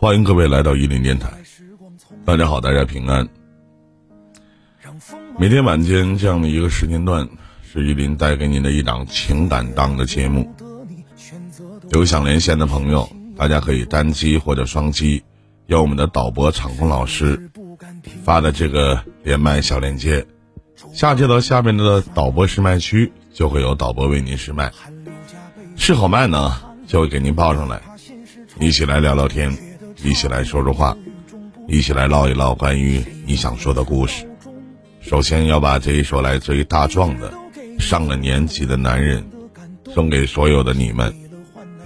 欢迎各位来到伊林电台。大家好，大家平安。每天晚间这样的一个时间段，是伊林带给您的一档情感档的节目。有想连线的朋友，大家可以单击或者双击，由我们的导播场控老师发的这个连麦小链接，下接到下面的导播试麦区，就会有导播为您试麦。试好麦呢，就会给您报上来，一起来聊聊天。一起来说说话，一起来唠一唠关于你想说的故事。首先要把这一首来自于大壮的《上了年纪的男人》送给所有的你们，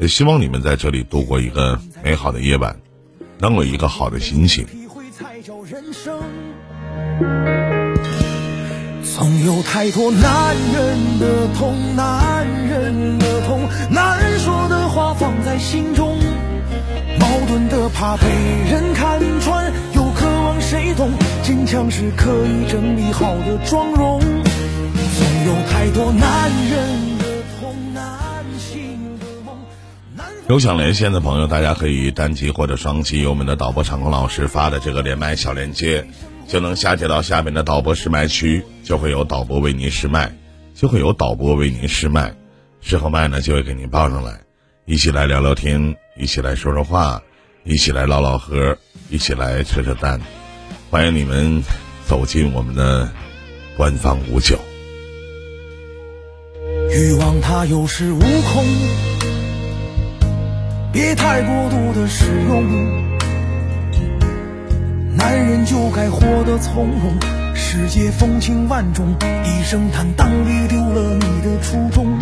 也希望你们在这里度过一个美好的夜晚，能有一个好的心情。总有太多男人的痛，男人的痛，难说的话放在心中。矛盾的怕被人看穿，又渴望谁懂。坚强是可以整理好的妆容。总有太多男人的痛，男性的梦。有想连线的朋友，大家可以单击或者双击我们的导播场控老师发的这个连麦小链接，就能下接到下面的导播试麦区，就会有导播为您试麦，就会有导播为您试麦，试好麦呢就会给您报上来，一起来聊聊天。一起来说说话，一起来唠唠嗑，一起来扯扯淡，欢迎你们走进我们的官方五九。欲望它有恃无恐，别太过度的使用。男人就该活得从容，世界风情万种，一声坦荡别丢了你的初衷。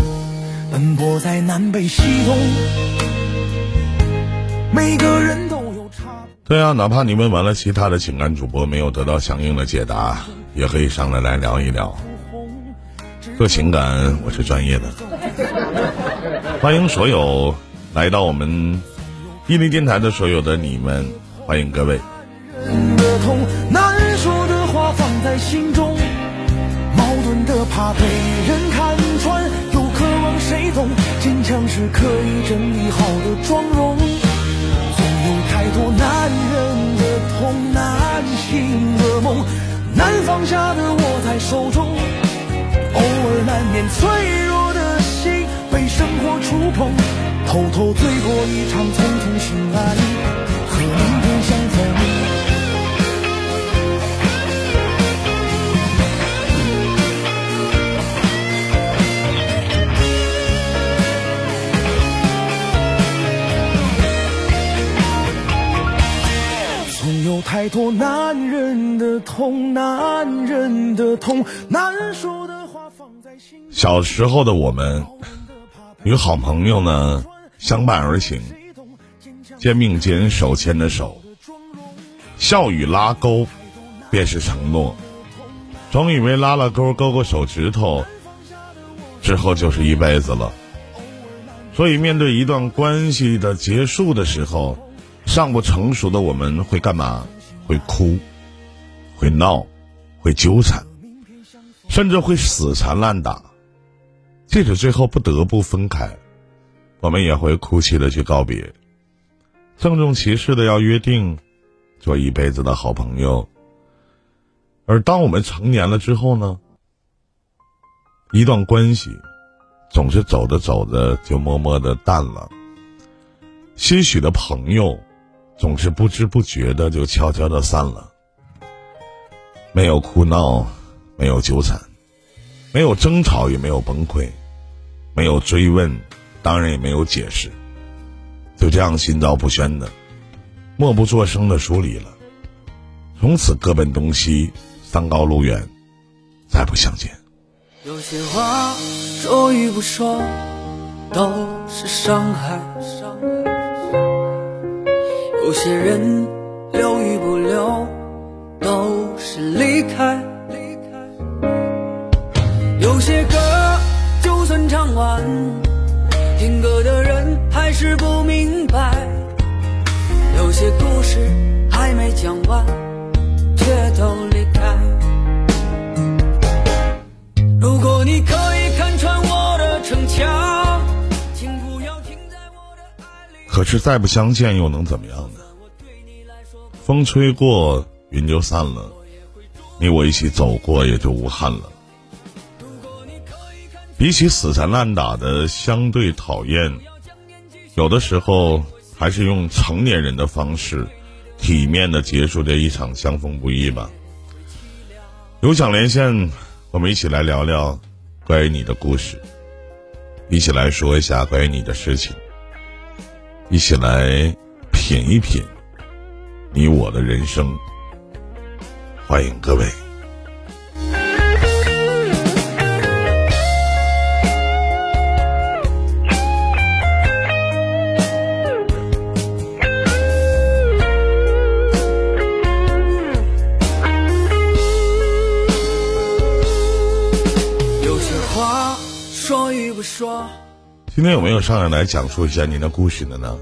奔波在南北西东。每个人都有差。对啊，哪怕你问完了其他的情感主播没有得到相应的解答，也可以上来来聊一聊。做情感我是专业的。欢迎所有来到我们伊犁电台的所有的你们，欢迎各位。的痛，难说的话放在心中，矛盾的怕被人看穿，又渴望谁懂。坚强是可以整理好的妆容。多男人的痛，难醒的梦，难放下的握在手中，偶尔难免脆弱的心被生活触碰，偷偷醉过一场，匆匆醒来，有太多男人的痛，男人的痛，难说的话放在心。小时候的我们，与好朋友呢相伴而行，肩并肩，手牵着手，笑语拉钩，便是承诺。总以为拉了钩，勾勾手指头，之后就是一辈子了。所以面对一段关系的结束的时候，尚不成熟的我们会干嘛？会哭，会闹，会纠缠，甚至会死缠烂打。即使最后不得不分开，我们也会哭泣的去告别，郑重其事的要约定做一辈子的好朋友。而当我们成年了之后呢？一段关系总是走着走着就默默的淡了，些许的朋友。总是不知不觉的就悄悄的散了，没有哭闹，没有纠缠，没有争吵，也没有崩溃，没有追问，当然也没有解释，就这样心照不宣的，默不作声的疏离了，从此各奔东西，山高路远，再不相见。有些话说与不说，都是伤害。有些人留与不留，都是离开。有些歌就算唱完，听歌的人还是不明白。有些故事还没讲完，却都离开。如果你可以看穿我的逞强，可是再不相见又能怎么样呢？风吹过，云就散了，你我一起走过，也就无憾了。比起死缠烂打的相对讨厌，有的时候还是用成年人的方式，体面的结束这一场相逢不易吧。有想连线，我们一起来聊聊关于你的故事，一起来说一下关于你的事情，一起来品一品你我的人生。欢迎各位。有些话说与不说今天有没有上来来讲述一下您的故事的呢？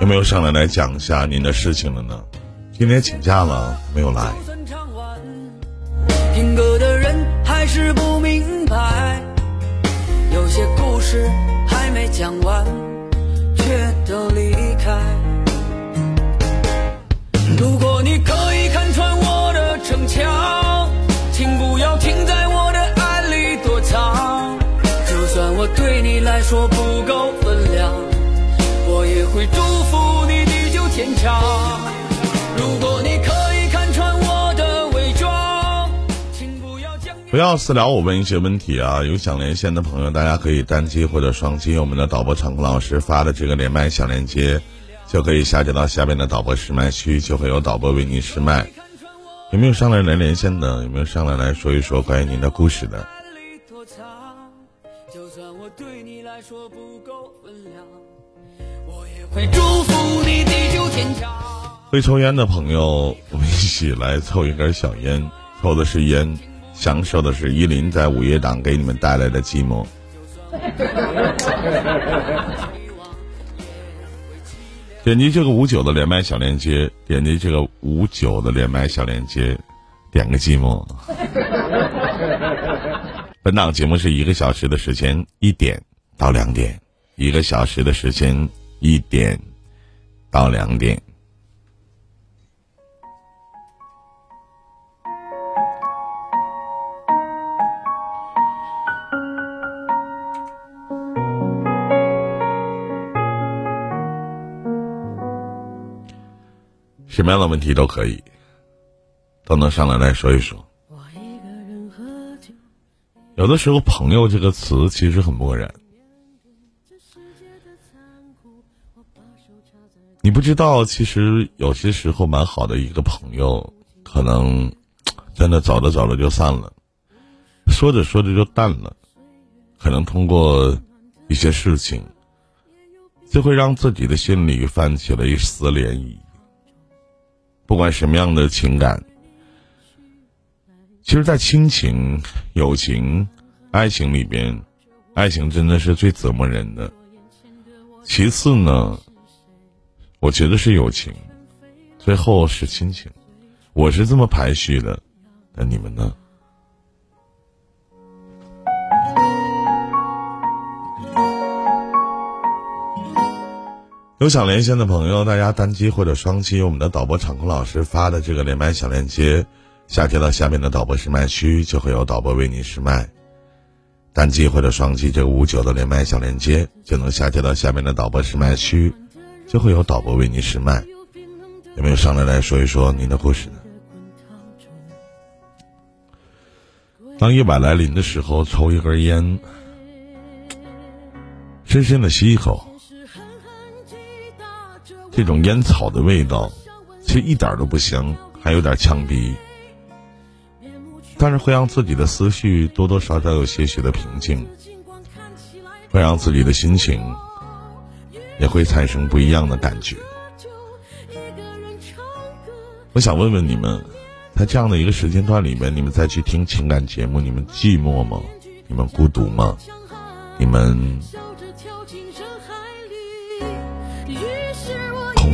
有没有上来来讲一下您的事情的呢？今天请假了，没有来。不要私聊我问一些问题啊！有想连线的朋友，大家可以单击或者双击我们的导播场控老师发的这个连麦小链接，就可以下载到下面的导播试麦区，就会有导播为您试麦。有没有上来来连线的？有没有上来来说一说关于您的故事的？会抽烟的朋友，我们一起来凑一根小烟，抽的是烟，享受的是依林在午夜档给你们带来的寂寞。点击这个五九的连麦小链接，点击这个五九的连麦小链接，点个寂寞。本档节目是一个小时的时间，一点到两点，一个小时的时间，一点到两点。什么样的问题都可以，都能上来来说一说。有的时候，“朋友”这个词其实很漠然。你不知道，其实有些时候蛮好的一个朋友，可能真的走着走着就散了，说着说着就淡了。可能通过一些事情，就会让自己的心里泛起了一丝涟漪。不管什么样的情感，其实，在亲情、友情、爱情里边，爱情真的是最折磨人的。其次呢，我觉得是友情，最后是亲情，我是这么排序的。那你们呢？有想连线的朋友，大家单击或者双击我们的导播场控老师发的这个连麦小链接，下接到下面的导播试麦区，就会有导播为您试麦。单击或者双击这个五九的连麦小链接，就能下接到下面的导播试麦区，就会有导播为您试麦。有没有上来来说一说您的故事呢？当夜晚来临的时候，抽一根烟，深深的吸一口。这种烟草的味道，其实一点都不香，还有点呛鼻，但是会让自己的思绪多多少少有些许的平静，会让自己的心情也会产生不一样的感觉。我想问问你们，在这样的一个时间段里面，你们再去听情感节目，你们寂寞吗？你们孤独吗？你们？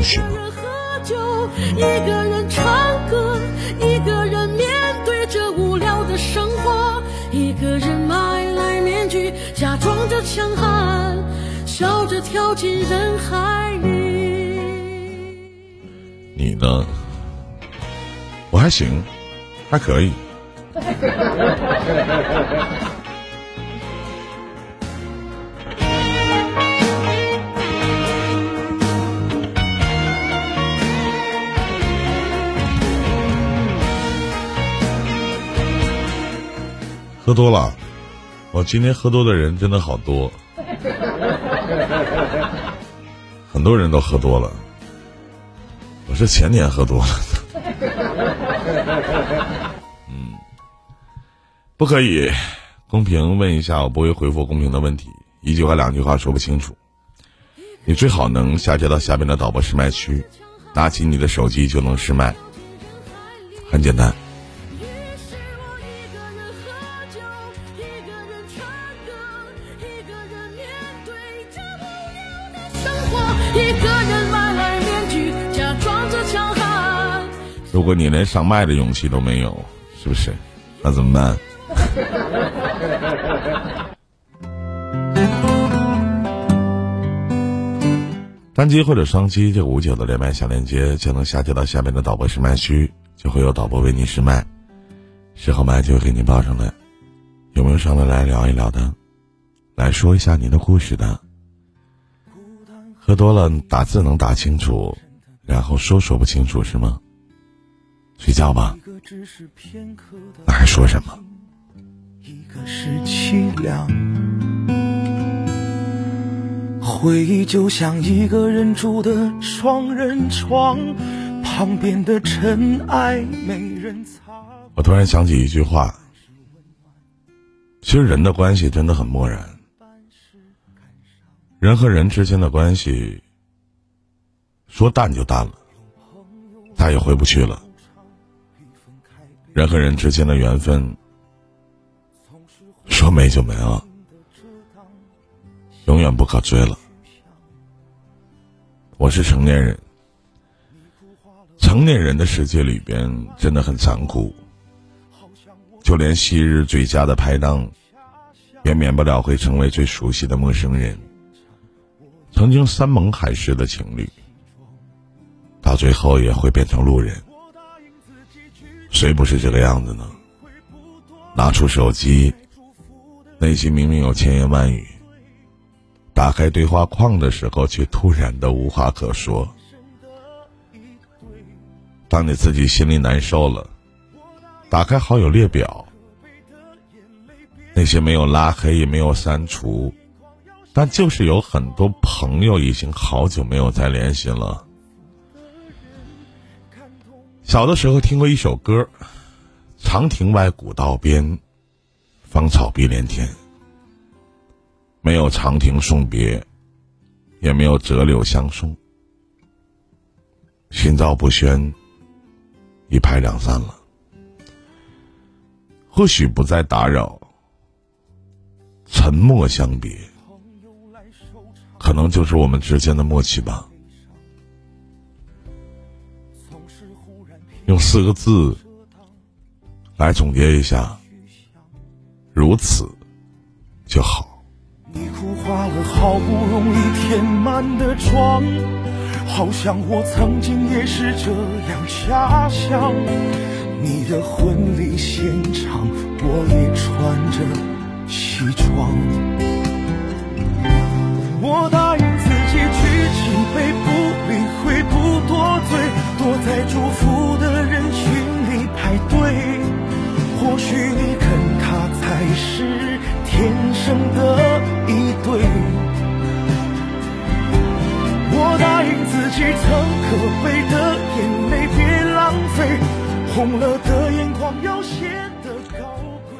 一个人喝酒，一个人唱歌，一个人面对着无聊的生活，一个人买来面具，假装着强悍。笑着跳进人海里。你呢？我还行，还可以。喝多了，我今天喝多的人真的好多，很多人都喝多了。我是前年喝多了，嗯，不可以公屏问一下，我不会回复公屏的问题，一句话两句话说不清楚。你最好能下接到下边的导播试麦区，拿起你的手机就能试麦，很简单。如果你连上麦的勇气都没有，是不是？那怎么办？单击或者双击这五九的连麦小链接，就能下接到下面的导播试麦区，就会有导播为你试麦，试好麦就会给你报上来。有没有上来来聊一聊的？来说一下你的故事的？喝多了打字能打清楚，然后说说不清楚是吗？睡觉吧，那还说什么？一个是凄凉，回忆就像一个人住的双人床，旁边的尘埃没人擦。我突然想起一句话，其实人的关系真的很漠然，人和人之间的关系说淡就淡了，再也回不去了。人和人之间的缘分，说没就没了，永远不可追了。我是成年人，成年人的世界里边真的很残酷，就连昔日最佳的拍档，也免不了会成为最熟悉的陌生人。曾经山盟海誓的情侣，到最后也会变成路人。谁不是这个样子呢？拿出手机，内心明明有千言万语，打开对话框的时候，却突然的无话可说。当你自己心里难受了，打开好友列表，那些没有拉黑也没有删除，但就是有很多朋友已经好久没有再联系了。小的时候听过一首歌，《长亭外，古道边，芳草碧连天》。没有长亭送别，也没有折柳相送，心照不宣，一拍两散了。或许不再打扰，沉默相别，可能就是我们之间的默契吧。用四个字来总结一下，如此就好。你哭花了好不容易填满的妆，好像我曾经也是这样遐想。你的婚礼现场，我也穿着西装。我答应自己举起杯，不理会，不多嘴。躲在祝福的人群里排队，或许你跟他才是天生的一对。我答应自己，曾可悲的眼泪别浪费，红了的眼眶要显得高贵。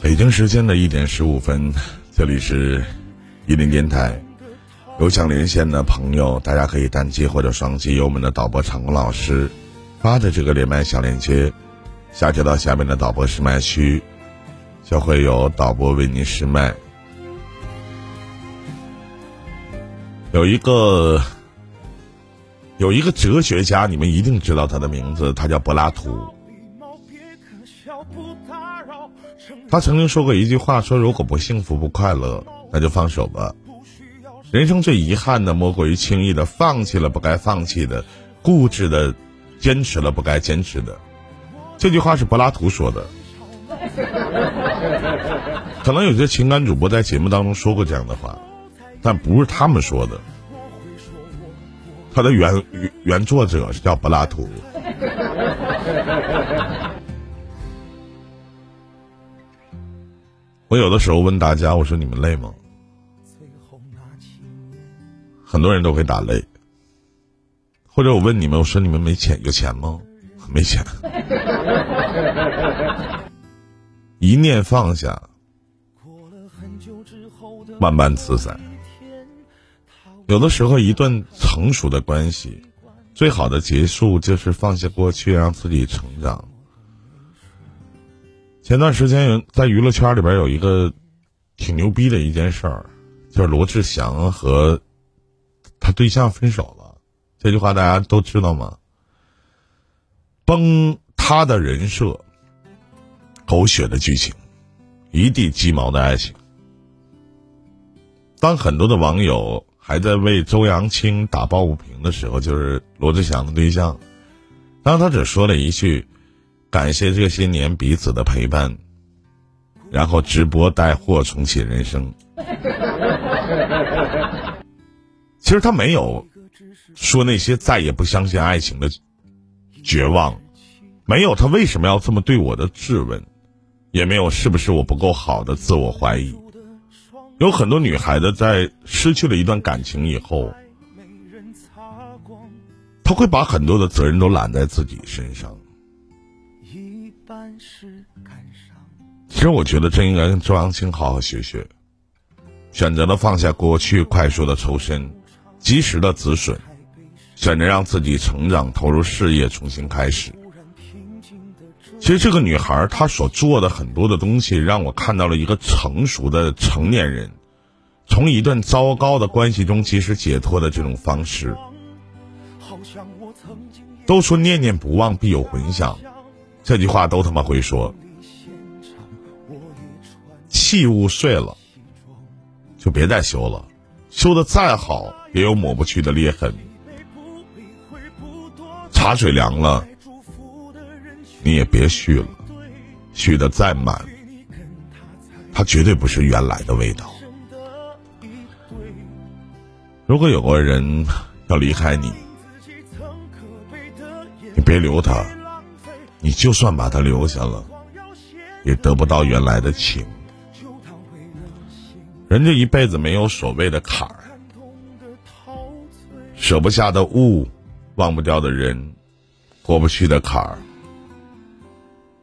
北京时间的一点十五分，这里是一林电台。有想连线的朋友，大家可以单击或者双击由我们的导播场工老师发的这个连麦小链接，下接到下面的导播试麦区，就会有导播为您试麦。有一个有一个哲学家，你们一定知道他的名字，他叫柏拉图。他曾经说过一句话，说如果不幸福不快乐，那就放手吧。人生最遗憾的，莫过于轻易的放弃了不该放弃的，固执的坚持了不该坚持的。这句话是柏拉图说的。可能有些情感主播在节目当中说过这样的话，但不是他们说的。他的原原作者是叫柏拉图。我有的时候问大家，我说你们累吗？很多人都会打累。或者我问你们，我说你们没钱，有钱吗？没钱。一念放下，万般自在。有的时候，一段成熟的关系，最好的结束就是放下过去，让自己成长。前段时间有，在娱乐圈里边有一个挺牛逼的一件事儿，就是罗志祥和他对象分手了。这句话大家都知道吗？崩他的人设，狗血的剧情，一地鸡毛的爱情。当很多的网友还在为周扬青打抱不平的时候，就是罗志祥的对象，当他只说了一句。感谢这些年彼此的陪伴，然后直播带货重启人生。其实他没有说那些再也不相信爱情的绝望，没有他为什么要这么对我的质问，也没有是不是我不够好的自我怀疑。有很多女孩子在失去了一段感情以后，她会把很多的责任都揽在自己身上。其实我觉得真应该跟周扬青好好学学，选择了放下过去，快速的抽身，及时的止损，选择让自己成长，投入事业，重新开始。其实这个女孩她所做的很多的东西，让我看到了一个成熟的成年人，从一段糟糕的关系中及时解脱的这种方式。都说念念不忘必有回响。这句话都他妈会说，器物碎了，就别再修了，修的再好也有抹不去的裂痕。茶水凉了，你也别续了，续的再满，它绝对不是原来的味道。如果有个人要离开你，你别留他。你就算把他留下了，也得不到原来的情。人这一辈子没有所谓的坎儿，舍不下的物，忘不掉的人，过不去的坎儿，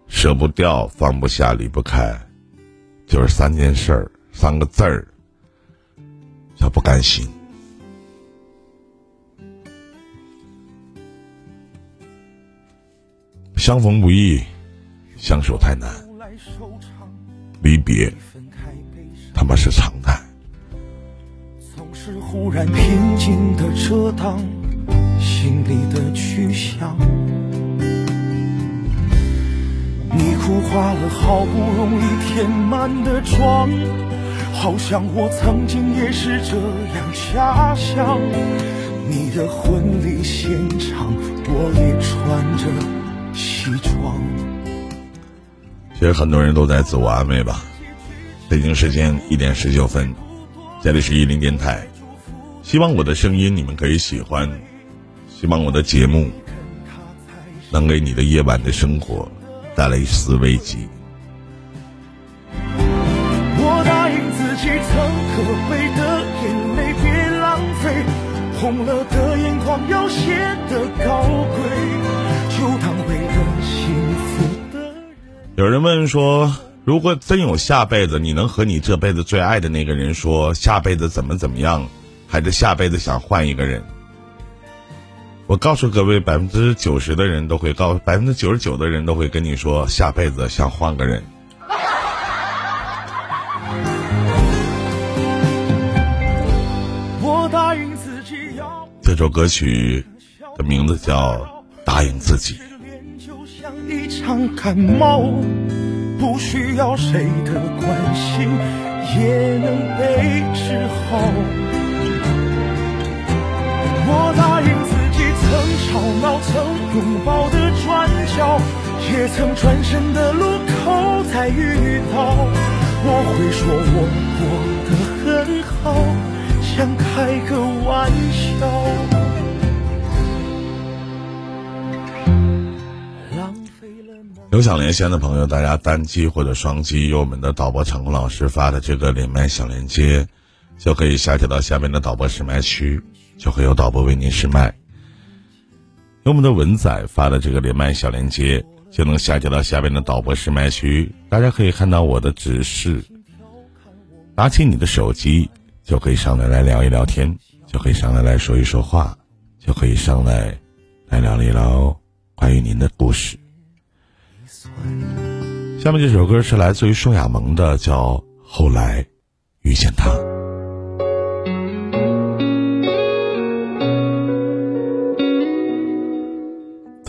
舍不掉、放不下、离不开，就是三件事儿，三个字儿，叫不甘心。相逢不易，相守太难。离别，他妈是常态。是忽然平静的遮挡心里的去向。你哭花了好不容易填满的妆，好像我曾经也是这样遐想。你的婚礼现场，我也穿着。西装。其实很多人都在自我安慰吧。北京时间一点十九分，这里是一零电台。希望我的声音你们可以喜欢，希望我的节目能给你的夜晚的生活带来一丝慰藉。我答应自己，曾可悲的眼泪别浪费，红了的眼眶高贵，就当为。有人问说：“如果真有下辈子，你能和你这辈子最爱的那个人说下辈子怎么怎么样，还是下辈子想换一个人？”我告诉各位，百分之九十的人都会告，百分之九十九的人都会跟你说下辈子想换个人。这首歌曲的名字叫《答应自己》。一场感冒，不需要谁的关心，也能被治好。我答应自己，曾吵闹，曾拥抱的转角，也曾转身的路口再遇到。我会说我过得很好，想开个玩笑。有想连线的朋友，大家单击或者双击由我们的导播长空老师发的这个连麦小连接，就可以下载到下面的导播试麦区，就会有导播为您试麦。由我们的文仔发的这个连麦小链接，就能下载到下面的导播试麦区，大家可以看到我的指示。拿起你的手机，就可以上来来聊一聊天，就可以上来来说一说话，就可以上来来聊一聊关于您的故事。下面这首歌是来自于宋亚萌的，叫《后来遇见他》。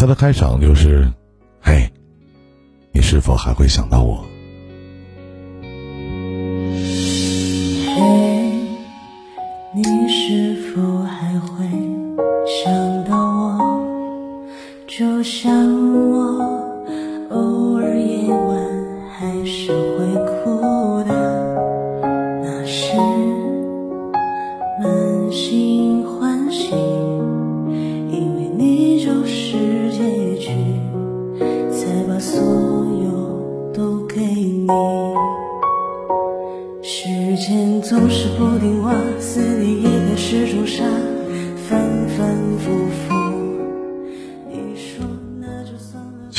他的开场就是：“嘿，你是否还会想到我？”嘿，你是否还会想到我？就像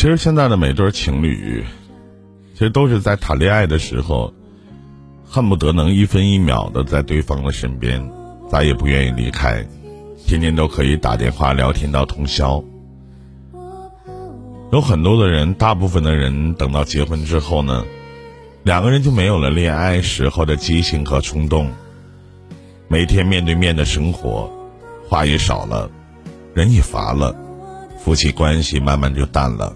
其实现在的每对情侣，其实都是在谈恋爱的时候，恨不得能一分一秒的在对方的身边，再也不愿意离开，天天都可以打电话聊天到通宵。有很多的人，大部分的人等到结婚之后呢，两个人就没有了恋爱时候的激情和冲动，每天面对面的生活，话也少了，人也乏了，夫妻关系慢慢就淡了。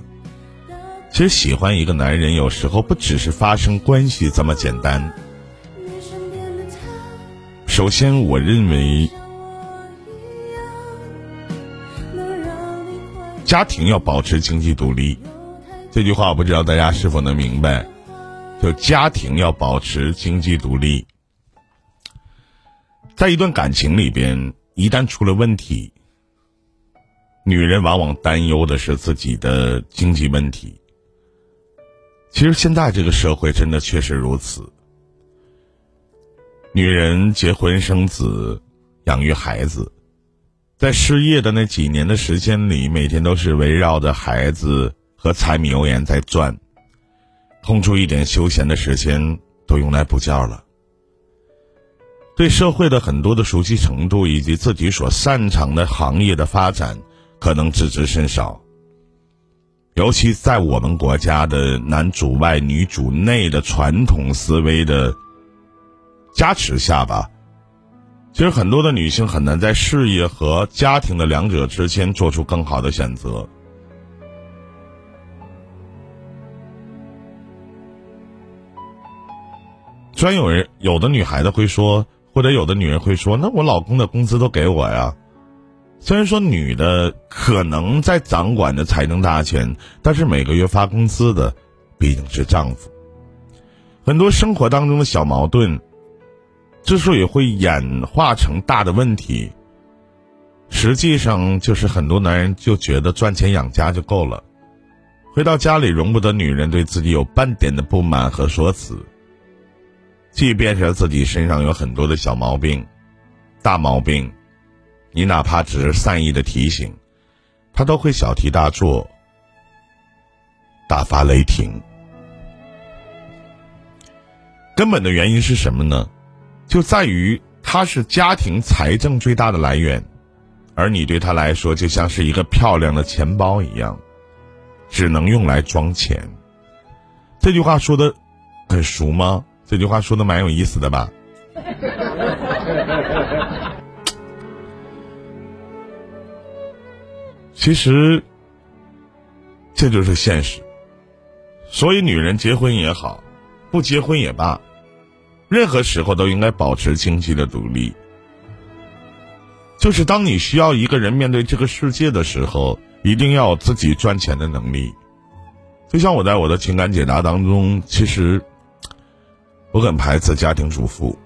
其实喜欢一个男人，有时候不只是发生关系这么简单。首先，我认为家庭要保持经济独立。这句话我不知道大家是否能明白。就家庭要保持经济独立，在一段感情里边，一旦出了问题，女人往往担忧的是自己的经济问题。其实现在这个社会真的确实如此。女人结婚生子，养育孩子，在失业的那几年的时间里，每天都是围绕着孩子和柴米油盐在转，空出一点休闲的时间都用来补觉了。对社会的很多的熟悉程度，以及自己所擅长的行业的发展，可能知之甚少。尤其在我们国家的男主外女主内的传统思维的加持下吧，其实很多的女性很难在事业和家庭的两者之间做出更好的选择。虽然有人有的女孩子会说，或者有的女人会说，那我老公的工资都给我呀。虽然说女的可能在掌管着财政大权，但是每个月发工资的毕竟是丈夫。很多生活当中的小矛盾，之所以会演化成大的问题，实际上就是很多男人就觉得赚钱养家就够了，回到家里容不得女人对自己有半点的不满和说辞，即便是自己身上有很多的小毛病、大毛病。你哪怕只是善意的提醒，他都会小题大做，大发雷霆。根本的原因是什么呢？就在于他是家庭财政最大的来源，而你对他来说就像是一个漂亮的钱包一样，只能用来装钱。这句话说的很熟吗？这句话说的蛮有意思的吧？其实，这就是现实。所以，女人结婚也好，不结婚也罢，任何时候都应该保持经济的独立。就是当你需要一个人面对这个世界的时候，一定要有自己赚钱的能力。就像我在我的情感解答当中，其实我很排斥家庭主妇。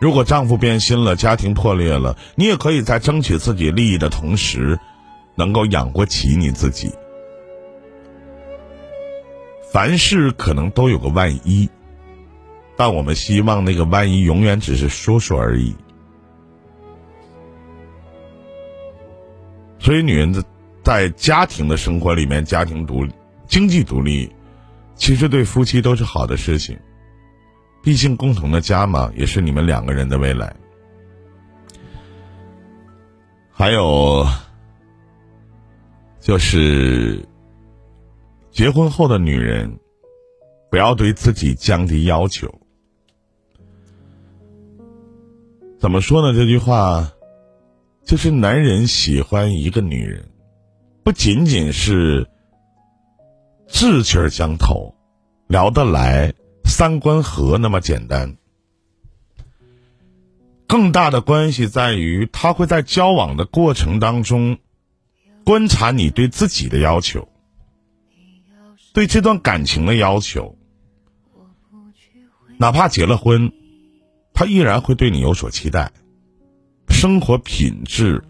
如果丈夫变心了，家庭破裂了，你也可以在争取自己利益的同时，能够养活起你自己。凡事可能都有个万一，但我们希望那个万一永远只是说说而已。所以，女人的。在家庭的生活里面，家庭独立、经济独立，其实对夫妻都是好的事情。毕竟共同的家嘛，也是你们两个人的未来。还有，就是结婚后的女人，不要对自己降低要求。怎么说呢？这句话，就是男人喜欢一个女人。不仅仅是志趣相投、聊得来、三观合那么简单，更大的关系在于他会在交往的过程当中观察你对自己的要求，对这段感情的要求，哪怕结了婚，他依然会对你有所期待，生活品质、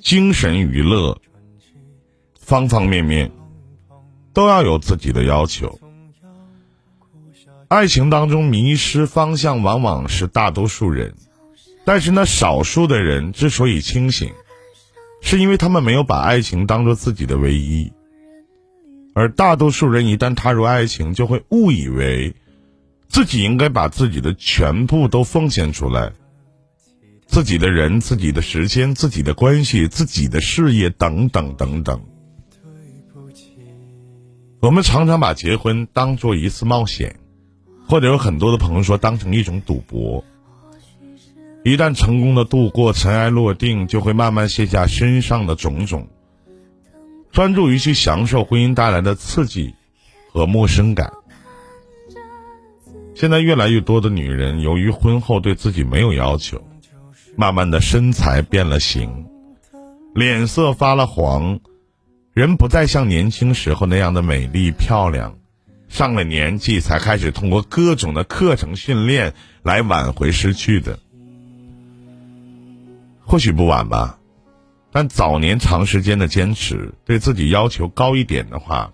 精神娱乐。方方面面都要有自己的要求。爱情当中迷失方向往往是大多数人，但是那少数的人之所以清醒，是因为他们没有把爱情当做自己的唯一。而大多数人一旦踏入爱情，就会误以为自己应该把自己的全部都奉献出来，自己的人、自己的时间、自己的关系、自己的事业等等等等。我们常常把结婚当做一次冒险，或者有很多的朋友说当成一种赌博。一旦成功的度过，尘埃落定，就会慢慢卸下身上的种种，专注于去享受婚姻带来的刺激和陌生感。现在越来越多的女人，由于婚后对自己没有要求，慢慢的身材变了形，脸色发了黄。人不再像年轻时候那样的美丽漂亮，上了年纪才开始通过各种的课程训练来挽回失去的，或许不晚吧，但早年长时间的坚持，对自己要求高一点的话，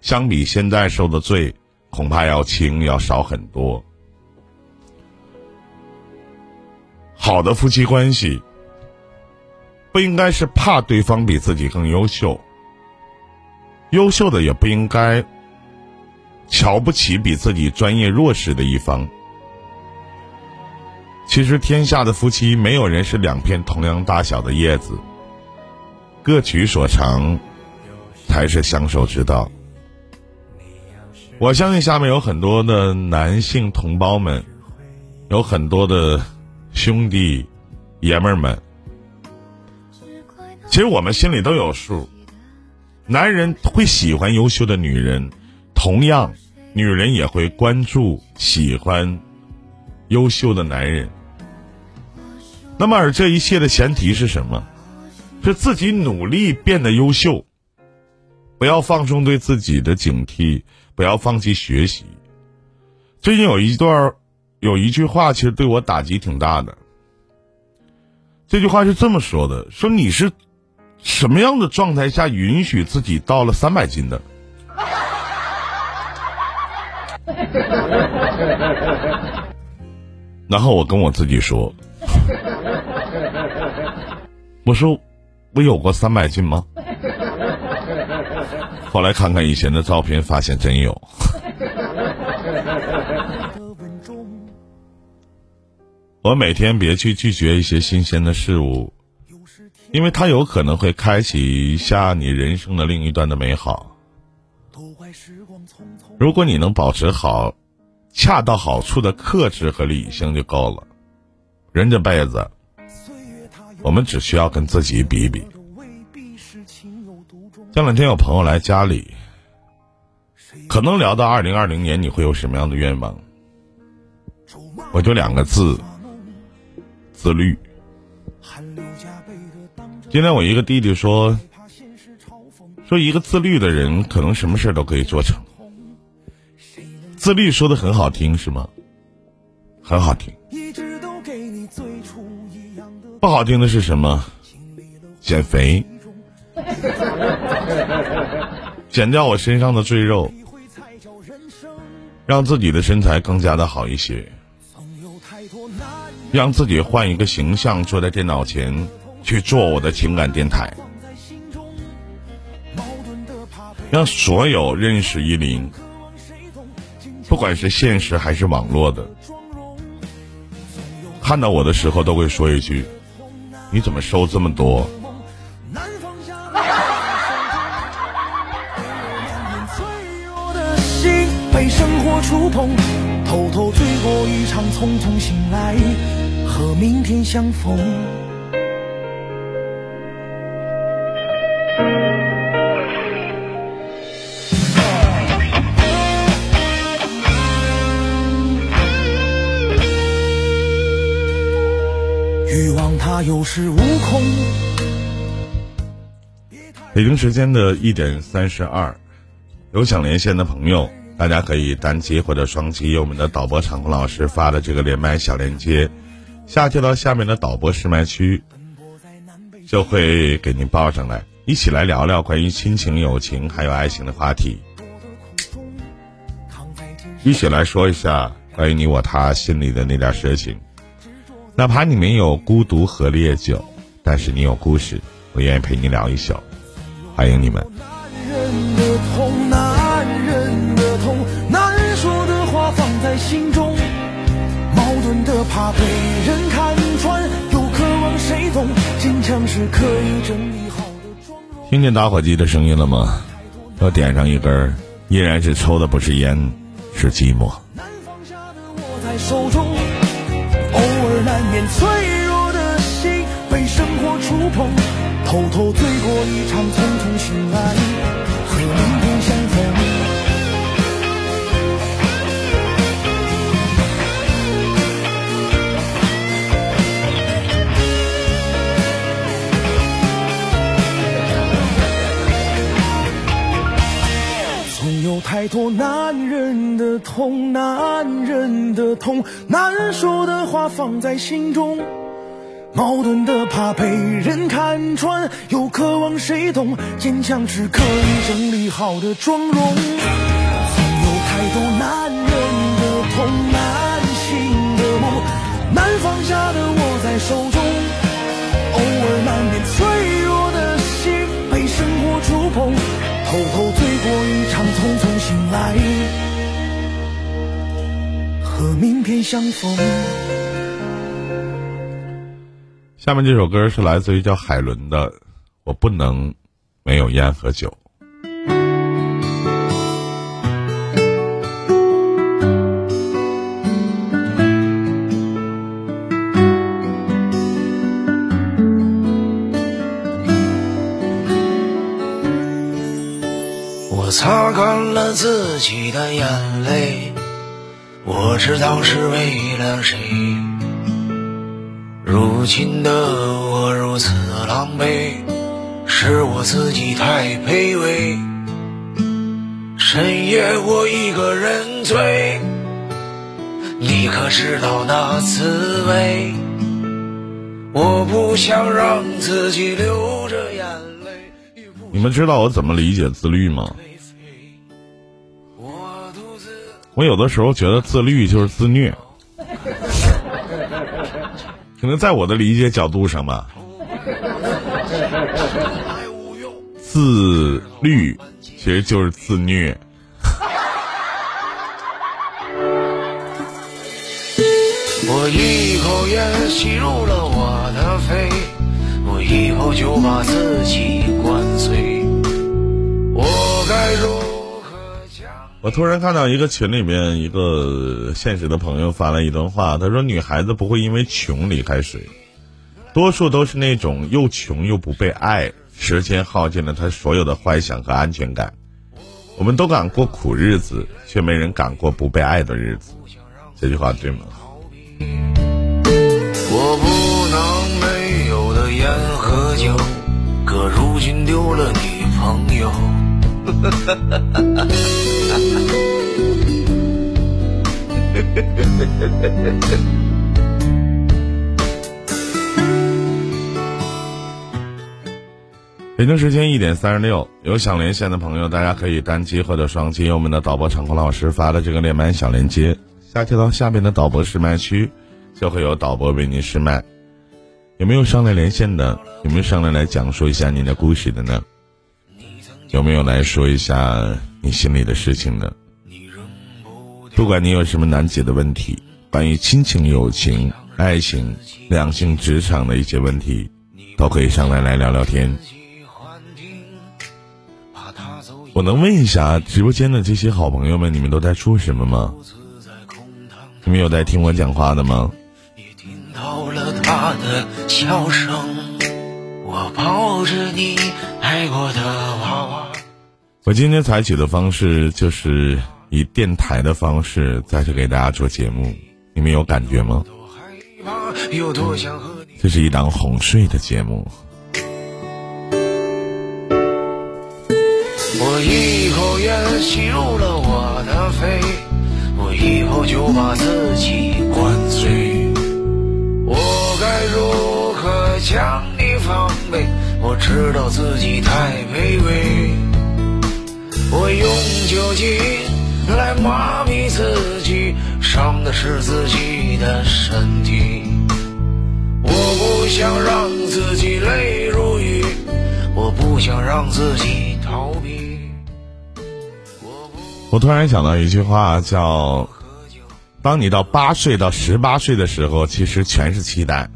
相比现在受的罪，恐怕要轻要少很多。好的夫妻关系，不应该是怕对方比自己更优秀。优秀的也不应该瞧不起比自己专业弱势的一方。其实天下的夫妻没有人是两片同样大小的叶子，各取所长才是相守之道。我相信下面有很多的男性同胞们，有很多的兄弟爷们儿们，其实我们心里都有数。男人会喜欢优秀的女人，同样，女人也会关注、喜欢优秀的男人。那么，而这一切的前提是什么？是自己努力变得优秀，不要放松对自己的警惕，不要放弃学习。最近有一段，有一句话，其实对我打击挺大的。这句话是这么说的：说你是。什么样的状态下允许自己到了三百斤的？然后我跟我自己说：“ 我说我有过三百斤吗？”后来看看以前的照片，发现真有。我每天别去拒绝一些新鲜的事物。因为它有可能会开启一下你人生的另一端的美好。如果你能保持好恰到好处的克制和理性就够了。人这辈子，我们只需要跟自己比比。这两天有朋友来家里，可能聊到二零二零年你会有什么样的愿望？我就两个字：自律。今天我一个弟弟说，说一个自律的人，可能什么事都可以做成。自律说的很好听，是吗？很好听。不好听的是什么？减肥，减掉我身上的赘肉，让自己的身材更加的好一些，让自己换一个形象，坐在电脑前去做我的情感电台，让所有认识依林，不管是现实还是网络的，看到我的时候都会说一句。你怎么收这么多？被生活触碰，偷偷醉过一场，匆匆醒来，和明天相逢。有恃无恐。北京时间的一点三十二，有想连线的朋友，大家可以单击或者双击我们的导播场控老师发的这个连麦小链接，下接到下面的导播试麦区，就会给您报上来，一起来聊聊关于亲情、友情还有爱情的话题，一起来说一下关于你我他心里的那点事情。哪怕你没有孤独和烈酒，但是你有故事，我愿意陪你聊一宿。欢迎你们。男人的痛，男人的痛，难说的话放在心中，矛盾的怕被人看穿，又渴望谁懂，坚强是可以整理好的妆容。听见打火机的声音了吗？要点上一根，依然是抽的不是烟，是寂寞。难放下的握在手中。脆弱的心被生活触碰，偷偷醉过一场，匆匆醒来，太多男人的痛，男人的痛，难说的话放在心中，矛盾的怕被人看穿，又渴望谁懂，坚强是可以整理好的妆容。总有太多男人的痛，难醒的梦，难放下的握在手中，偶尔难免脆弱的心被生活触碰，偷偷，来，和明天相逢。下面这首歌是来自于叫海伦的，《我不能没有烟和酒》。己的眼泪，我知道是为了谁。如今的我如此狼狈，是我自己太卑微。深夜我一个人醉，你可知道那滋味？我不想让自己流着眼泪。你们知道我怎么理解自律吗？我有的时候觉得自律就是自虐，可能在我的理解角度上吧，自律其实就是自虐。我一口烟吸入了我的肺，我以后就把自己灌醉。我该如何讲？我突然看到一个群里面一个现实的朋友发了一段话，他说：“女孩子不会因为穷离开谁，多数都是那种又穷又不被爱，时间耗尽了她所有的幻想和安全感。我们都敢过苦日子，却没人敢过不被爱的日子。”这句话对吗？我不能没有的烟和酒，可如今丢了女朋朋友。北京时间一点三十六，有想连线的朋友，大家可以单击或者双击我们的导播场控老师发的这个连麦小连接，下切到下面的导播试麦区，就会有导播为您试麦。有没有上来连线的？有没有上来来讲述一下您的故事的呢？有没有来说一下你心里的事情呢？不管你有什么难解的问题，关于亲情、友情、爱情、两性、职场的一些问题，都可以上来来聊聊天。我能问一下直播间的这些好朋友们，你们都在说什么吗？你们有在听我讲话的吗？我今天采取的方式就是以电台的方式在这给大家做节目，你们有感觉吗？这是一档哄睡的节目。我一口烟吸入了我的肺，我以后就把自己灌醉。我该如何将你防备？我知道自己太卑微。我用酒精来麻痹自己，伤的是自己的身体。我不想让自己泪如雨，我不想让自己逃避。我突然想到一句话，叫“当你到八岁到十八岁的时候，其实全是期待；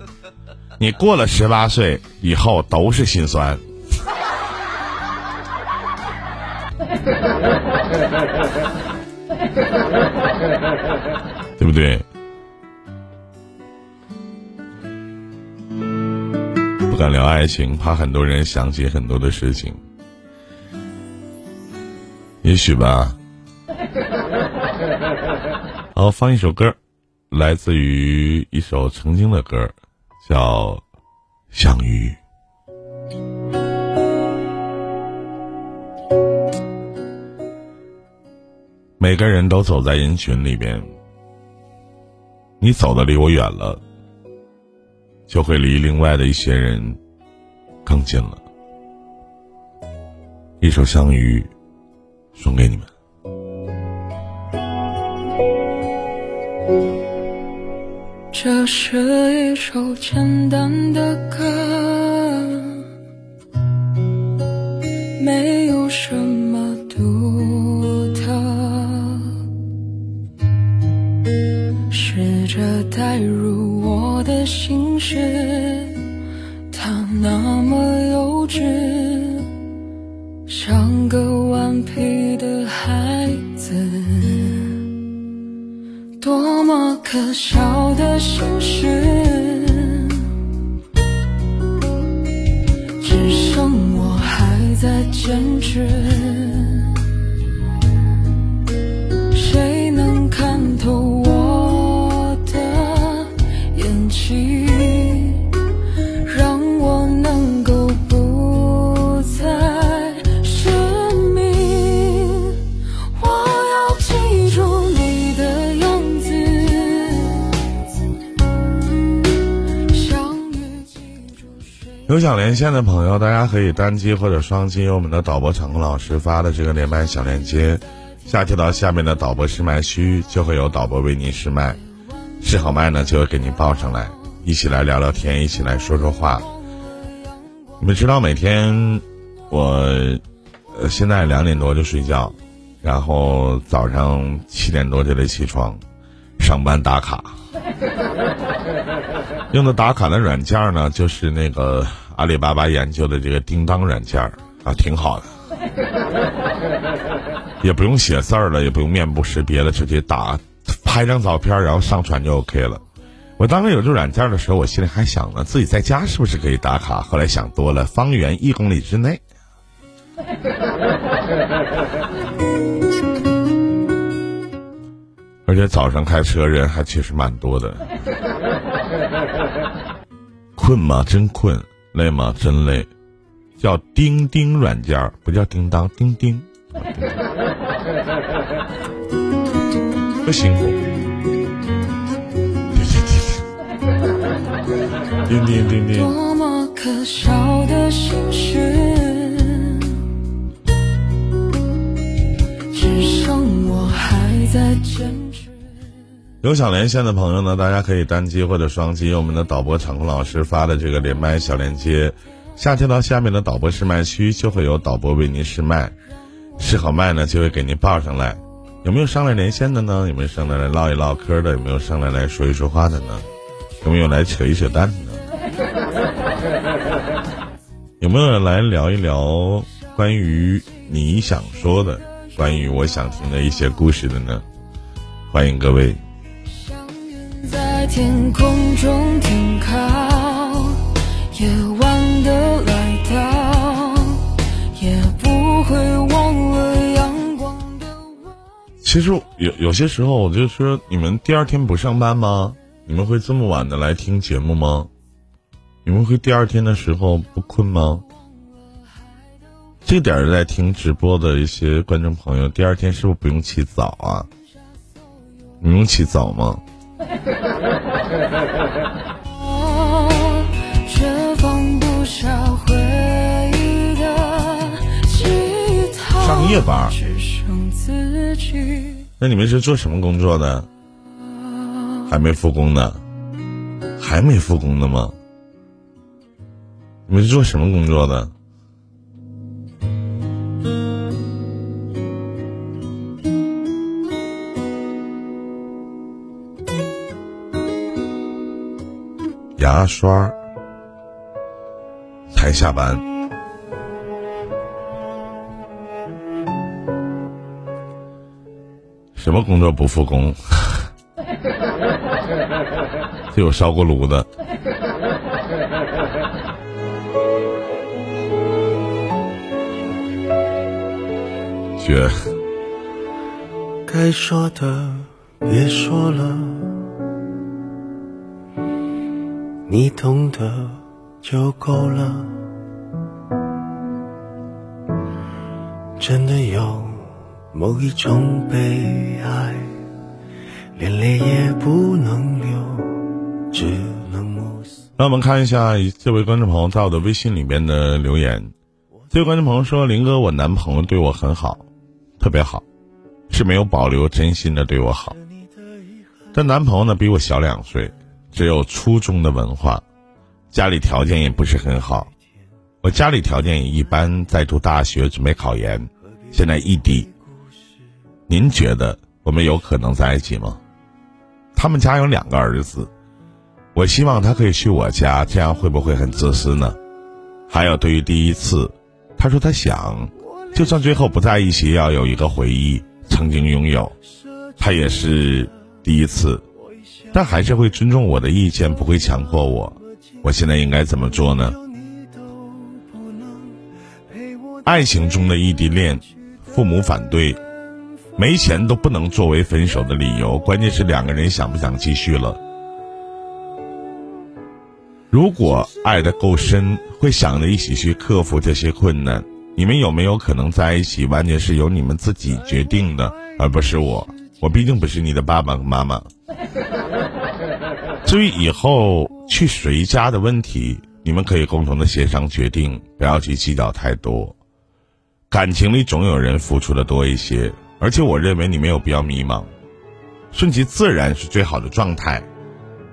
你过了十八岁以后，都是心酸。” 对不对？不敢聊爱情，怕很多人想起很多的事情。也许吧。好，放一首歌，来自于一首曾经的歌，叫《相遇》。每个人都走在人群里边，你走的离我远了，就会离另外的一些人更近了。一首《相遇》，送给你们。这是一首简单的歌，没有什么独着带入我的心事，它那么幼稚，像个顽皮的孩子。多么可笑的心事，只剩我还在坚持。有想连线的朋友，大家可以单击或者双击我们的导播场控老师发的这个连麦小链接，下贴到下面的导播试麦区，就会有导播为您试麦，试好麦呢就会给您报上来，一起来聊聊天，一起来说说话。你们知道每天我呃现在两点多就睡觉，然后早上七点多就得起床，上班打卡。用的打卡的软件呢，就是那个阿里巴巴研究的这个叮当软件啊，挺好的，也不用写字儿了，也不用面部识别了，直接打拍张照片，然后上传就 OK 了。我当时有这软件的时候，我心里还想呢，自己在家是不是可以打卡？后来想多了，方圆一公里之内。而且早上开车人还确实蛮多的。困吗？真困。累吗？真累。叫钉钉软件儿，不叫叮当，钉钉。不辛苦！叮叮叮叮。多么可笑的心事，只剩我还在坚持。有想连线的朋友呢，大家可以单击或者双击我们的导播场控老师发的这个连麦小链接，下跳到下面的导播试麦区，就会有导播为您试麦，试好麦呢就会给您报上来。有没有上来连线的呢？有没有上来来唠一唠嗑的？有没有上来来说一说话的呢？有没有来扯一扯淡的呢？有没有来聊一聊关于你想说的、关于我想听的一些故事的呢？欢迎各位。天空中停靠，夜晚的来到，也不会忘了阳光的温。其实有有些时候，我就说你们第二天不上班吗？你们会这么晚的来听节目吗？你们会第二天的时候不困吗？这点儿在听直播的一些观众朋友，第二天是不是不用起早啊？你用起早吗？上夜班。那你们是做什么工作的？还没复工呢？还没复工呢吗？你们是做什么工作的？牙刷才下班。什么工作不复工？就有烧锅炉的。雪，该说的别说了，你懂得就够了。真的有某一种悲哀，连泪也不能流，只能目送。让我们看一下这位观众朋友在我的微信里面的留言。这位观众朋友说：“林哥，我男朋友对我很好，特别好，是没有保留真心的对我好。但男朋友呢比我小两岁，只有初中的文化，家里条件也不是很好。我家里条件也一般，在读大学，准备考研，现在异地。您觉得我们有可能在一起吗？他们家有两个儿子。”我希望他可以去我家，这样会不会很自私呢？还有对于第一次，他说他想，就算最后不在一起，要有一个回忆，曾经拥有。他也是第一次，但还是会尊重我的意见，不会强迫我。我现在应该怎么做呢？爱情中的异地恋，父母反对，没钱都不能作为分手的理由，关键是两个人想不想继续了。如果爱的够深，会想着一起去克服这些困难。你们有没有可能在一起，完全是由你们自己决定的，而不是我。我毕竟不是你的爸爸和妈妈。至于以后去谁家的问题，你们可以共同的协商决定，不要去计较太多。感情里总有人付出的多一些，而且我认为你没有必要迷茫，顺其自然是最好的状态。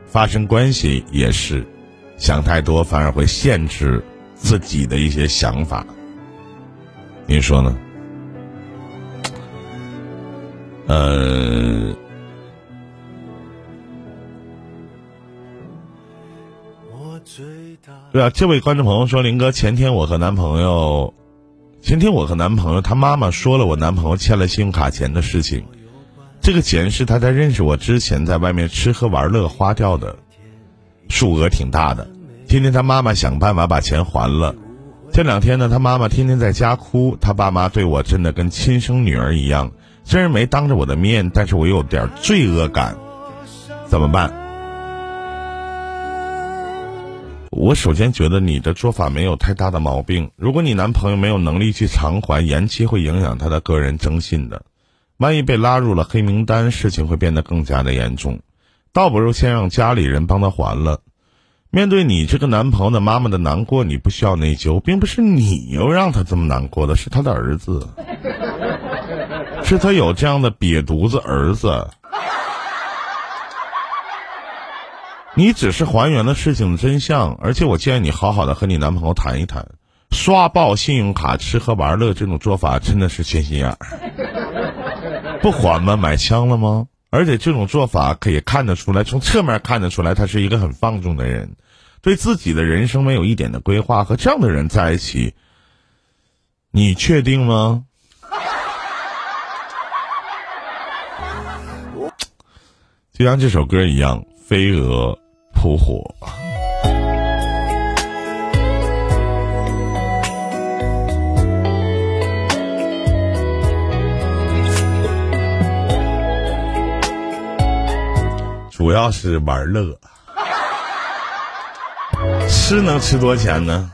发生关系也是。想太多反而会限制自己的一些想法，您说呢？呃，对啊，这位观众朋友说，林哥，前天我和男朋友，前天我和男朋友他妈妈说了我男朋友欠了信用卡钱的事情，这个钱是他在认识我之前在外面吃喝玩乐花掉的。数额挺大的，天天他妈妈想办法把钱还了。这两天呢，他妈妈天天在家哭，他爸妈对我真的跟亲生女儿一样。虽然没当着我的面，但是我有点罪恶感，怎么办？我首先觉得你的做法没有太大的毛病。如果你男朋友没有能力去偿还，延期会影响他的个人征信的，万一被拉入了黑名单，事情会变得更加的严重。倒不如先让家里人帮他还了。面对你这个男朋友的妈妈的难过，你不需要内疚，并不是你又让他这么难过的，是他的儿子，是他有这样的瘪犊子儿子。你只是还原了事情的真相，而且我建议你好好的和你男朋友谈一谈，刷爆信用卡、吃喝玩乐这种做法真的是缺心眼儿。不还吗？买枪了吗？而且这种做法可以看得出来，从侧面看得出来，他是一个很放纵的人，对自己的人生没有一点的规划。和这样的人在一起，你确定吗？就像这首歌一样，飞蛾扑火。主要是玩乐，吃能吃多钱呢？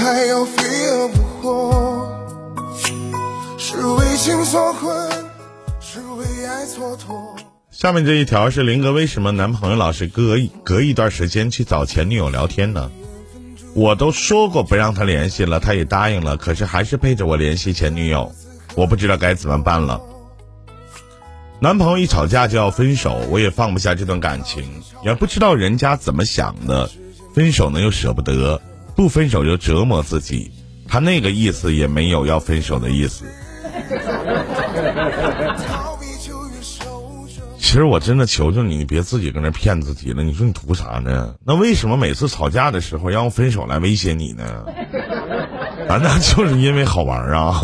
还要飞蛾扑火？是为情所困，下面这一条是林哥，为什么男朋友老是隔一隔一段时间去找前女友聊天呢？我都说过不让他联系了，他也答应了，可是还是背着我联系前女友，我不知道该怎么办了。男朋友一吵架就要分手，我也放不下这段感情，也不知道人家怎么想的，分手呢又舍不得，不分手又折磨自己，他那个意思也没有要分手的意思。其实我真的求求你，你别自己搁那骗自己了。你说你图啥呢？那为什么每次吵架的时候要用分手来威胁你呢？难道就是因为好玩啊？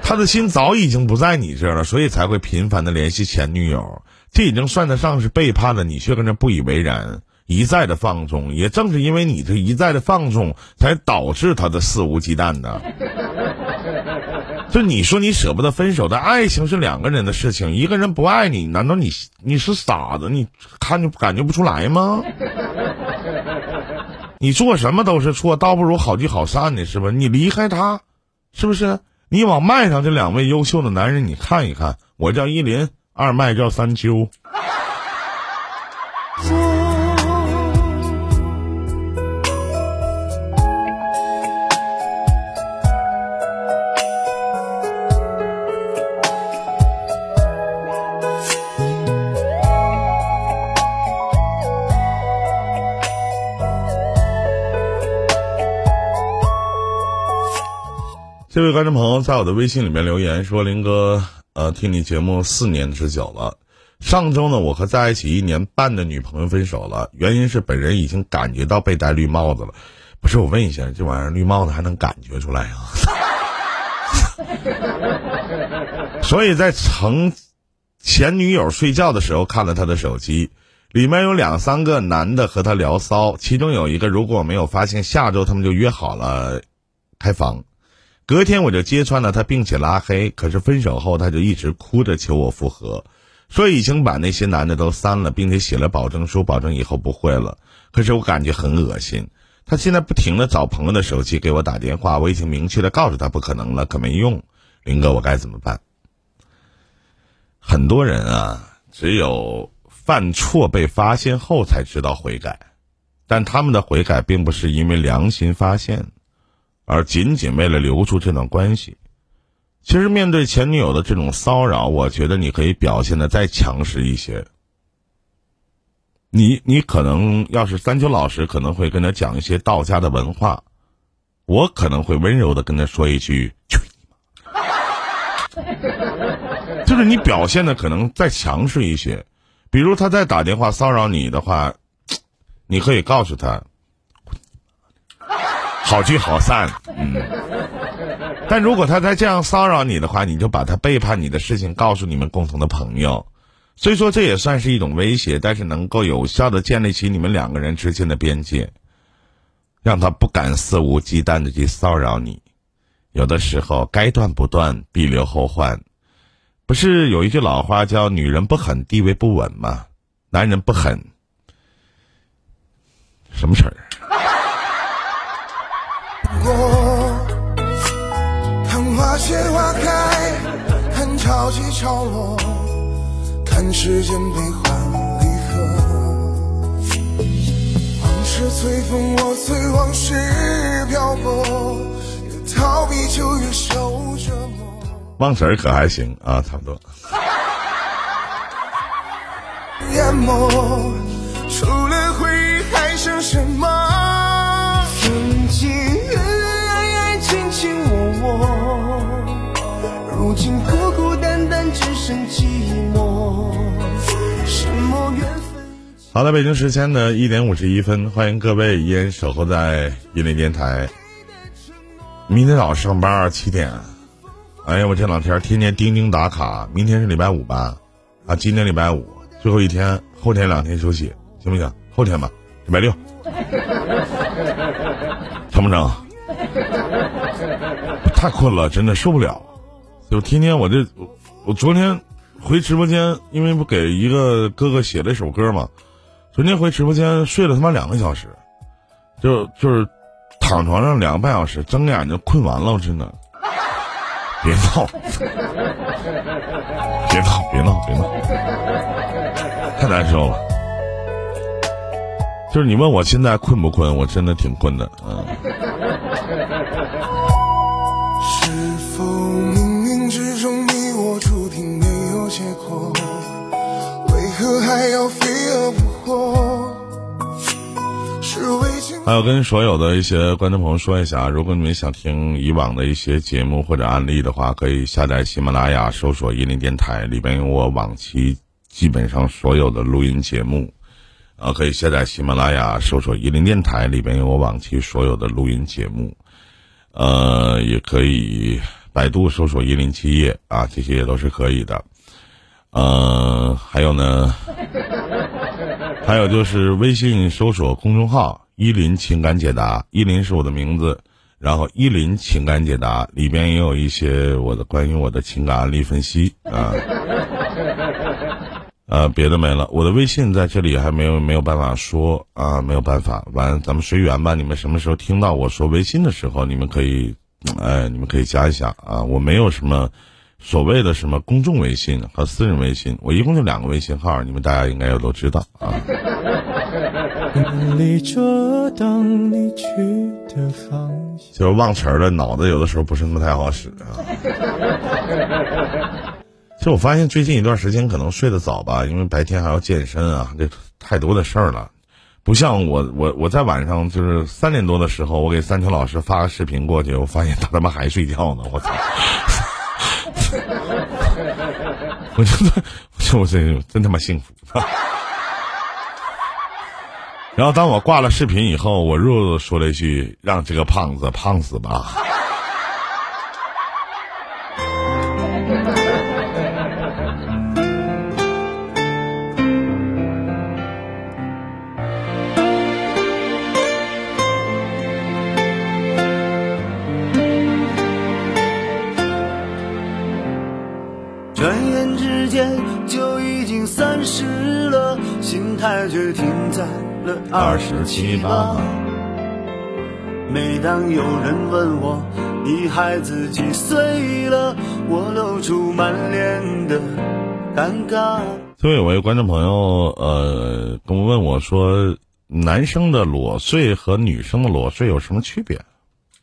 他的心早已经不在你这了，所以才会频繁的联系前女友。这已经算得上是背叛了你，却跟那不以为然，一再的放纵。也正是因为你这一再的放纵，才导致他的肆无忌惮的。就你说你舍不得分手，但爱情是两个人的事情，一个人不爱你，难道你你是傻子？你看就感觉不出来吗？你做什么都是错，倒不如好聚好散的，是吧？你离开他，是不是？你往麦上这两位优秀的男人，你看一看，我叫依林，二麦叫三秋。这位观众朋友在我的微信里面留言说：“林哥，呃，听你节目四年之久了。上周呢，我和在一起一年半的女朋友分手了，原因是本人已经感觉到被戴绿帽子了。不是，我问一下，这玩意儿绿帽子还能感觉出来啊？所以在成前女友睡觉的时候看了她的手机，里面有两三个男的和她聊骚，其中有一个如果我没有发现，下周他们就约好了开房。”隔天我就揭穿了他，并且拉黑。可是分手后，他就一直哭着求我复合，说已经把那些男的都删了，并且写了保证书，保证以后不会了。可是我感觉很恶心。他现在不停的找朋友的手机给我打电话，我已经明确的告诉他不可能了，可没用。林哥，我该怎么办？很多人啊，只有犯错被发现后才知道悔改，但他们的悔改并不是因为良心发现。而仅仅为了留住这段关系，其实面对前女友的这种骚扰，我觉得你可以表现的再强势一些。你你可能要是三秋老师，可能会跟他讲一些道家的文化，我可能会温柔的跟他说一句“去”，就是你表现的可能再强势一些。比如他在打电话骚扰你的话，你可以告诉他。好聚好散，嗯。但如果他再这样骚扰你的话，你就把他背叛你的事情告诉你们共同的朋友。虽说这也算是一种威胁，但是能够有效的建立起你们两个人之间的边界，让他不敢肆无忌惮的去骚扰你。有的时候该断不断，必留后患。不是有一句老话叫“女人不狠，地位不稳”吗？男人不狠，什么事儿？看花谢花开，看潮起潮落，看时间悲欢离合。往事随风，我随往事漂泊，越逃避就越受折磨。忘词儿可还行啊，差不多。淹没，好的，北京时间的一点五十一分，欢迎各位依然守候在引领电台。明天早上上班七点。哎呀，我这两天天天钉钉打卡，明天是礼拜五吧？啊，今天礼拜五，最后一天，后天两天休息，行不行？后天吧，礼拜六，成不成？太困了，真的受不了。就天天我这，我昨天回直播间，因为不给一个哥哥写了一首歌嘛，昨天回直播间睡了他妈两个小时，就就是躺床上两个半小时，睁眼睛困完了，真的。别闹！别闹！别闹！别闹！太难受了。就是你问我现在困不困，我真的挺困的，嗯。还有跟所有的一些观众朋友说一下，如果你们想听以往的一些节目或者案例的话，可以下载喜马拉雅，搜索“一林电台”，里边有我往期基本上所有的录音节目。啊，可以下载喜马拉雅，搜索“一林电台”，里边有我往期所有的录音节目。呃，也可以百度搜索“一林七叶”啊，这些也都是可以的。呃，还有呢，还有就是微信搜索公众号“依林情感解答”，依林是我的名字，然后“依林情感解答”里边也有一些我的关于我的情感案例分析啊。呃，别的没了，我的微信在这里还没有没有办法说啊，没有办法。完，咱们随缘吧。你们什么时候听到我说微信的时候，你们可以，哎，你们可以加一下啊。我没有什么所谓的什么公众微信和私人微信，我一共就两个微信号，你们大家应该也都知道啊。立着等你去的方向。就是忘词儿了，脑子有的时候不是那么太好使啊。其实我发现最近一段时间可能睡得早吧，因为白天还要健身啊，这太多的事儿了。不像我，我我在晚上就是三点多的时候，我给三秋老师发个视频过去，我发现他他妈还睡觉呢，我操！我真的，我真真他妈幸福。然后当我挂了视频以后，我弱弱说了一句：“让这个胖子胖死吧。”转眼之间就已经三十了，心态却停在了二十七八。每当有人问我你孩子几岁了，我露出满脸的尴尬。最后有位观众朋友，呃，跟我问我说，男生的裸睡和女生的裸睡有什么区别？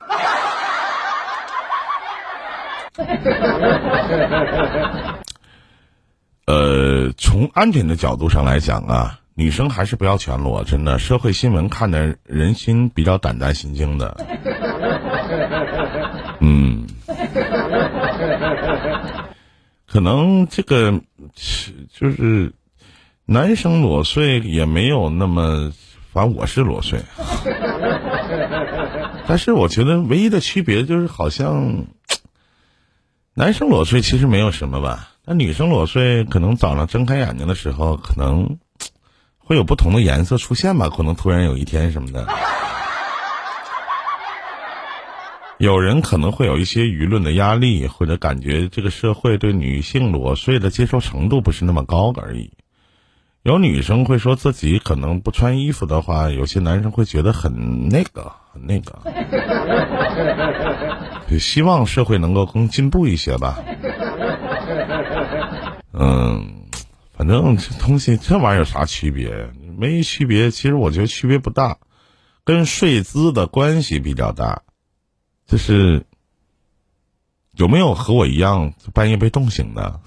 呃，从安全的角度上来讲啊，女生还是不要全裸，真的。社会新闻看的人心比较胆战心惊的。嗯，可能这个是就是男生裸睡也没有那么，反正我是裸睡，但是我觉得唯一的区别就是好像。男生裸睡其实没有什么吧，那女生裸睡可能早上睁开眼睛的时候，可能会有不同的颜色出现吧，可能突然有一天什么的。有人可能会有一些舆论的压力，或者感觉这个社会对女性裸睡的接受程度不是那么高而已。有女生会说自己可能不穿衣服的话，有些男生会觉得很那个，很那个。希望社会能够更进步一些吧。嗯，反正这东西这玩意儿有啥区别？没区别。其实我觉得区别不大，跟睡姿的关系比较大。就是有没有和我一样半夜被冻醒的？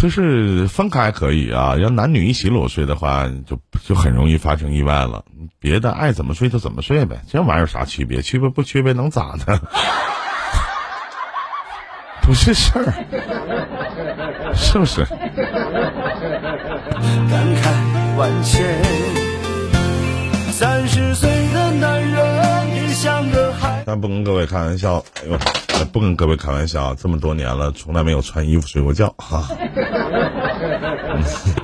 就是分开可以啊，要男女一起裸睡的话，就就很容易发生意外了。别的爱怎么睡就怎么睡呗，这玩意儿有啥区别？区别不区别能咋的？不是事儿，是不是？感慨万千，三十岁的男人也像个。但不跟各位开玩笑，哎呦，不跟各位开玩笑，这么多年了，从来没有穿衣服睡过觉哈。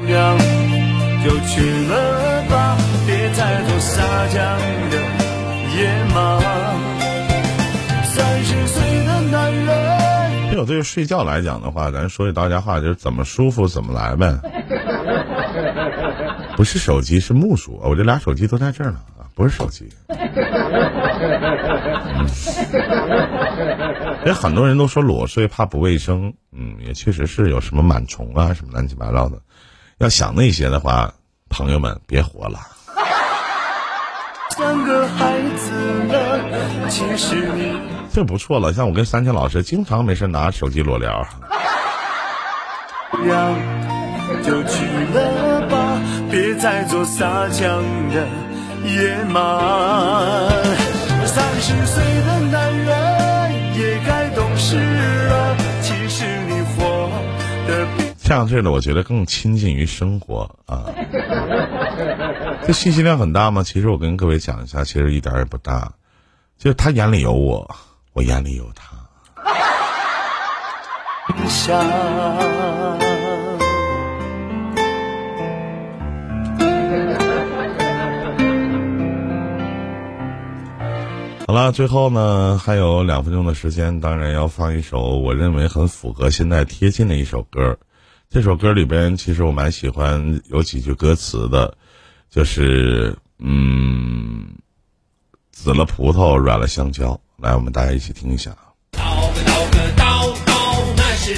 样 就去了吧，别再做撒娇的野马。三十岁的男人，就对于睡觉来讲的话，咱说句大家话，就是怎么舒服怎么来呗。不是手机，是木薯，我这俩手机都在这儿呢啊，不是手机。也 很多人都说裸睡怕不卫生，嗯，也确实是有什么螨虫啊，什么乱七八糟的。要想那些的话，朋友们别活了。像个孩子了，其实你这不错了，像我跟三千老师经常没事拿手机裸聊。样就去了吧，别再做撒娇的野马。三十岁的男人也该懂事了，其实你活的比这样式的，我觉得更亲近于生活啊。这信息量很大吗？其实我跟各位讲一下，其实一点也不大，就是他眼里有我，我眼里有他。好了，最后呢还有两分钟的时间，当然要放一首我认为很符合现在贴近的一首歌。这首歌里边其实我蛮喜欢有几句歌词的，就是嗯，紫了葡萄，软了香蕉。来，我们大家一起听一下。叨个叨个叨叨，那是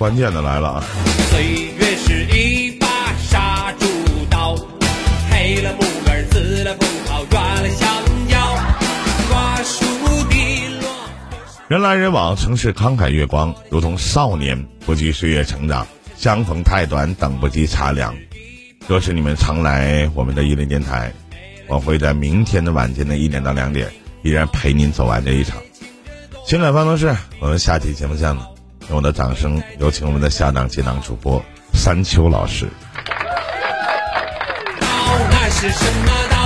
关键的来了啊！岁月是一把杀猪刀，黑了木杆，紫了葡萄，软了香蕉，瓜熟蒂落。人来人往，城市慷慨月光，如同少年不惧岁月成长。相逢太短，等不及茶凉。若是你们常来我们的伊林电台，我会在明天的晚间的一点到两点，依然陪您走完这一场。情感方程式，我们下期节目见了。用我的掌声，有请我们的下档接档主播山丘老师。那是什么